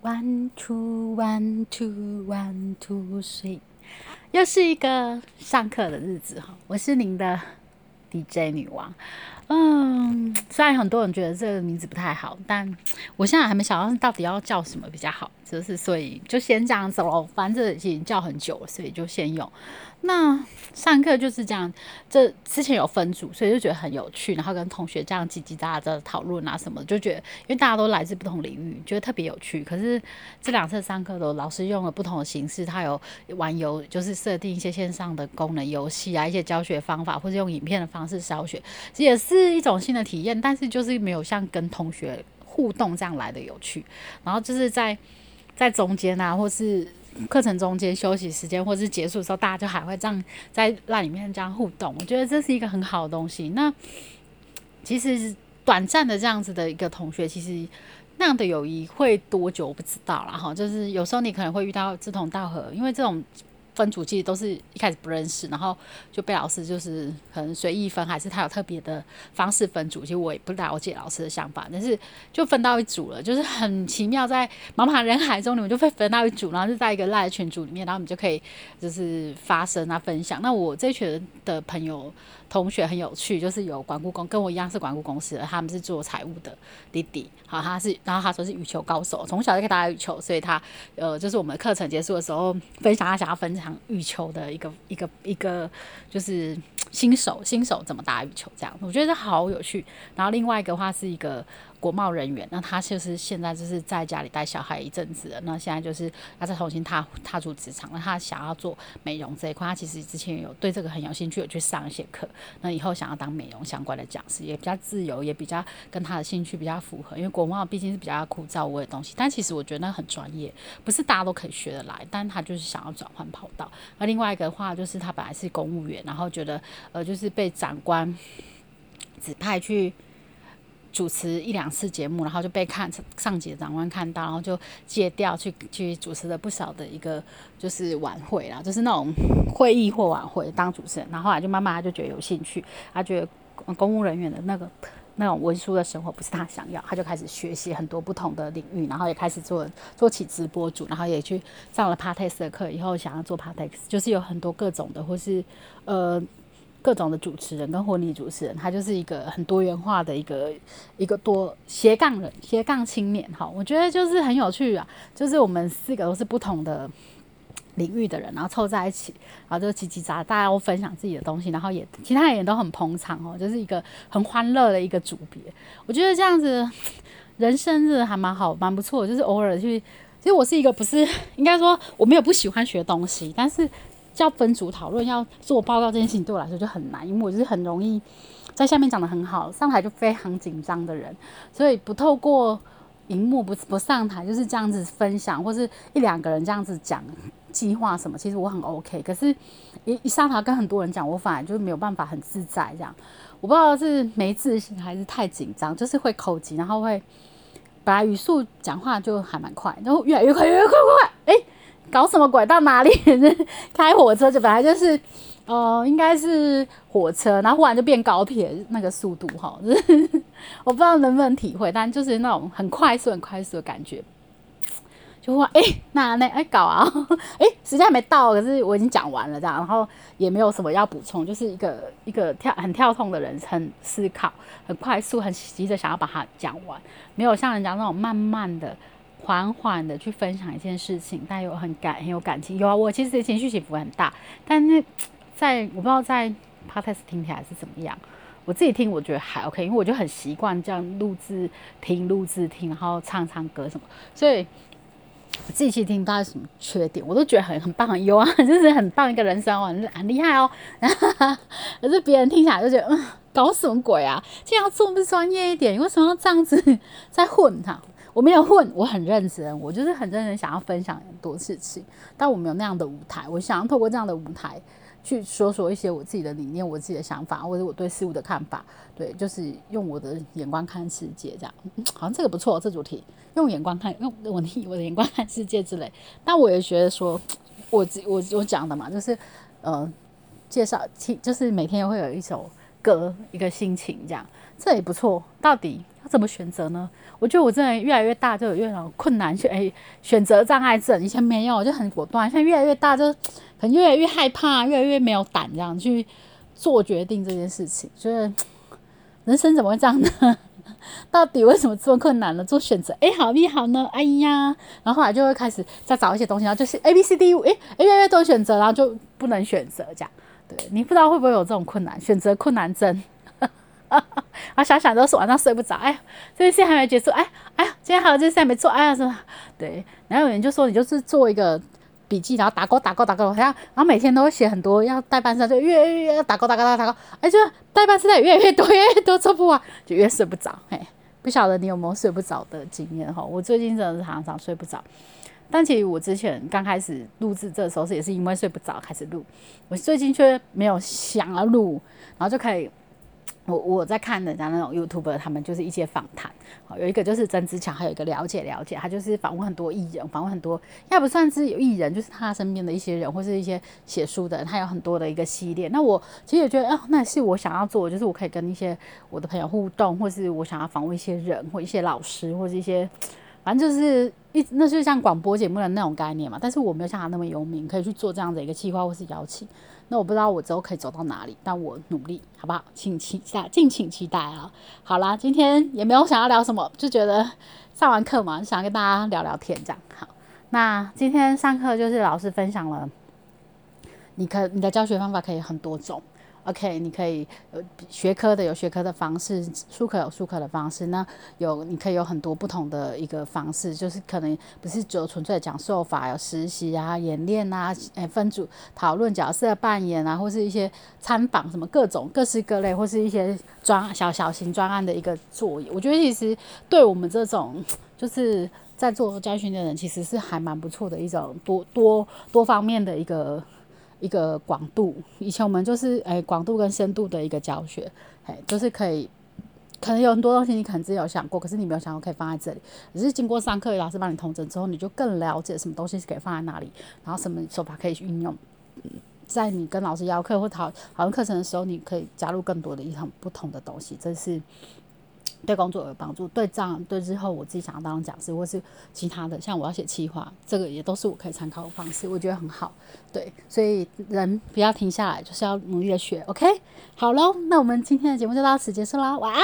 One two one two one two three，又是一个上课的日子哈。我是您的 DJ 女王。嗯，虽然很多人觉得这个名字不太好，但我现在还没想到到底要叫什么比较好，就是所以就先这样子喽。反正已经叫很久了，所以就先用。那上课就是这样，这之前有分组，所以就觉得很有趣，然后跟同学这样叽叽喳喳的讨论啊什么，就觉得因为大家都来自不同领域，觉得特别有趣。可是这两次上课的老师用了不同的形式，他有玩游，就是设定一些线上的功能游戏啊，一些教学方法，或者用影片的方式教学，也是是一种新的体验。但是就是没有像跟同学互动这样来的有趣。然后就是在在中间啊，或是。课程中间休息时间，或是结束的时候，大家就还会这样在那里面这样互动。我觉得这是一个很好的东西。那其实短暂的这样子的一个同学，其实那样的友谊会多久我不知道了哈。就是有时候你可能会遇到志同道合，因为这种。分组其实都是一开始不认识，然后就被老师就是可能随意分，还是他有特别的方式分组。其实我也不了解老师的想法，但是就分到一组了，就是很奇妙，在茫茫人海中，你们就被分到一组，然后就在一个赖群组里面，然后你们就可以就是发声啊分享。那我这群的朋友。同学很有趣，就是有管顾公跟我一样是管顾公司的，他们是做财务的弟弟，好，他是，然后他说是羽球高手，从小就可以打羽球，所以他，呃，就是我们课程结束的时候分享他想要分享羽球的一个一个一个，就是新手新手怎么打羽球这样，我觉得好有趣。然后另外一个话是一个。国贸人员，那他就是现在就是在家里带小孩一阵子了，那现在就是他再重新踏踏出职场，那他想要做美容这一块，他其实之前有对这个很有兴趣，有去上一些课，那以后想要当美容相关的讲师，也比较自由，也比较跟他的兴趣比较符合，因为国贸毕竟是比较枯燥无味的东西，但其实我觉得那很专业，不是大家都可以学得来，但他就是想要转换跑道。那另外一个话就是他本来是公务员，然后觉得呃就是被长官指派去。主持一两次节目，然后就被看上级的长官看到，然后就借调去去主持了不少的一个就是晚会啦，就是那种会议或晚会当主持人。然后后来就慢慢他就觉得有兴趣，他觉得公务人员的那个那种文书的生活不是他想要，他就开始学习很多不同的领域，然后也开始做做起直播主，然后也去上了 Partex 的课，以后想要做 Partex，就是有很多各种的或是呃。各种的主持人跟婚礼主持人，他就是一个很多元化的一个一个多斜杠人斜杠青年哈，我觉得就是很有趣啊，就是我们四个都是不同的领域的人，然后凑在一起，然后就叽叽喳，大家都分享自己的东西，然后也其他人也都很捧场哦，就是一个很欢乐的一个组别。我觉得这样子人生日还蛮好，蛮不错，就是偶尔去，其实我是一个不是应该说我没有不喜欢学东西，但是。要分组讨论，要做报告这件事情对我来说就很难，因为我就是很容易在下面讲的很好，上台就非常紧张的人，所以不透过荧幕不不上台就是这样子分享，或是一两个人这样子讲计划什么，其实我很 OK。可是，一一上台跟很多人讲，我反而就没有办法很自在这样。我不知道是没自信还是太紧张，就是会口急，然后会本来语速讲话就还蛮快，然后越来越快，越来越快，快快，哎。搞什么鬼？到哪里？开火车就本来就是，呃，应该是火车，然后忽然就变高铁那个速度哈，我不知道能不能体会，但就是那种很快速、很快速的感觉。就会哎，那那哎搞啊，哎，时间还没到，可是我已经讲完了这样，然后也没有什么要补充，就是一个一个跳很跳痛的人，很思考，很快速，很急着想要把它讲完，没有像人家那种慢慢的。缓缓的去分享一件事情，但有很感很有感情。有啊，我其实情绪起伏很大，但是在我不知道在 podcast 听起来是怎么样。我自己听我觉得还 OK，因为我就很习惯这样录制听、录制听，然后唱唱歌什么。所以我自己去听，不知道什么缺点，我都觉得很很棒、很优啊，就是很棒一个人生哦，很很厉害哦。可是别人听起来就觉得，嗯，搞什么鬼啊？这样做不专业一点？你为什么要这样子在混他？我没有混，我很认真，我就是很认真想要分享很多事情，但我没有那样的舞台，我想要透过这样的舞台去说说一些我自己的理念、我自己的想法，或者我对事物的看法，对，就是用我的眼光看世界，这样，好像这个不错，这主题用眼光看，用我的我的眼光看世界之类。但我也觉得说，我我我讲的嘛，就是呃，介绍听，就是每天会有一首歌，一个心情这样，这也不错。到底。怎么选择呢？我觉得我真的越来越大就有越来越困难选诶选择障碍症，以前没有，就很果断，现在越来越大就可能越来越害怕，越来越没有胆这样去做决定这件事情，就是人生怎么会这样呢？到底为什么这么困难呢？做选择，A 好 B 好呢？哎呀，然后后来就会开始再找一些东西，然后就是 A B C D 五，哎，越来越多选择，然后就不能选择这样。对你不知道会不会有这种困难，选择困难症。啊，想想都是晚上睡不着。哎，这件事还没结束。哎，哎呀，今天还有这事还没做。哎呀，什么？对。然后有人就说，你就是做一个笔记，然后打勾打勾打勾，好像然后每天都会写很多，要代办事就越越越打勾打勾打勾打勾。哎，就代办事也越来越多，越来越多做不完，就越睡不着。嘿，不晓得你有没有睡不着的经验哈？我最近真的是常常睡不着。但其实我之前刚开始录制这时候是也是因为睡不着开始录，我最近却没有想要录，然后就可以。我我在看人家那种 YouTube，他们就是一些访谈，好有一个就是曾之强，还有一个了解了解，他就是访问很多艺人，访问很多，要不算是有艺人，就是他身边的一些人，或是一些写书的，他有很多的一个系列。那我其实也觉得，哦，那是我想要做，就是我可以跟一些我的朋友互动，或是我想要访问一些人，或一些老师，或是一些。反正就是一，那就像广播节目的那种概念嘛。但是我没有像他那么有名，可以去做这样的一个计划或是邀请。那我不知道我之后可以走到哪里，但我努力，好不好？请期待，敬请期待啊！好啦，今天也没有想要聊什么，就觉得上完课嘛，想跟大家聊聊天这样。好，那今天上课就是老师分享了，你可你的教学方法可以很多种。OK，你可以有学科的有学科的方式，术科有术科的方式。那有你可以有很多不同的一个方式，就是可能不是只有纯粹讲授法，有实习啊、演练啊、诶分组讨论、角色扮演啊，或是一些参访什么各种各式各类，或是一些专小小型专案的一个作业。我觉得其实对我们这种就是在做教训的人，其实是还蛮不错的一种多多多方面的一个。一个广度，以前我们就是诶广度跟深度的一个教学，诶就是可以，可能有很多东西你可能自己有想过，可是你没有想过可以放在这里，只是经过上课老师帮你统整之后，你就更了解什么东西是可以放在哪里，然后什么手法可以运用，在你跟老师邀课或讨讨论课程的时候，你可以加入更多的一种不同的东西，这是。对工作有帮助，对账对日后我自己想要当讲师，或是其他的，像我要写企划，这个也都是我可以参考的方式，我觉得很好。对，所以人不要停下来，就是要努力的学。OK，好喽，那我们今天的节目就到此结束啦，晚安。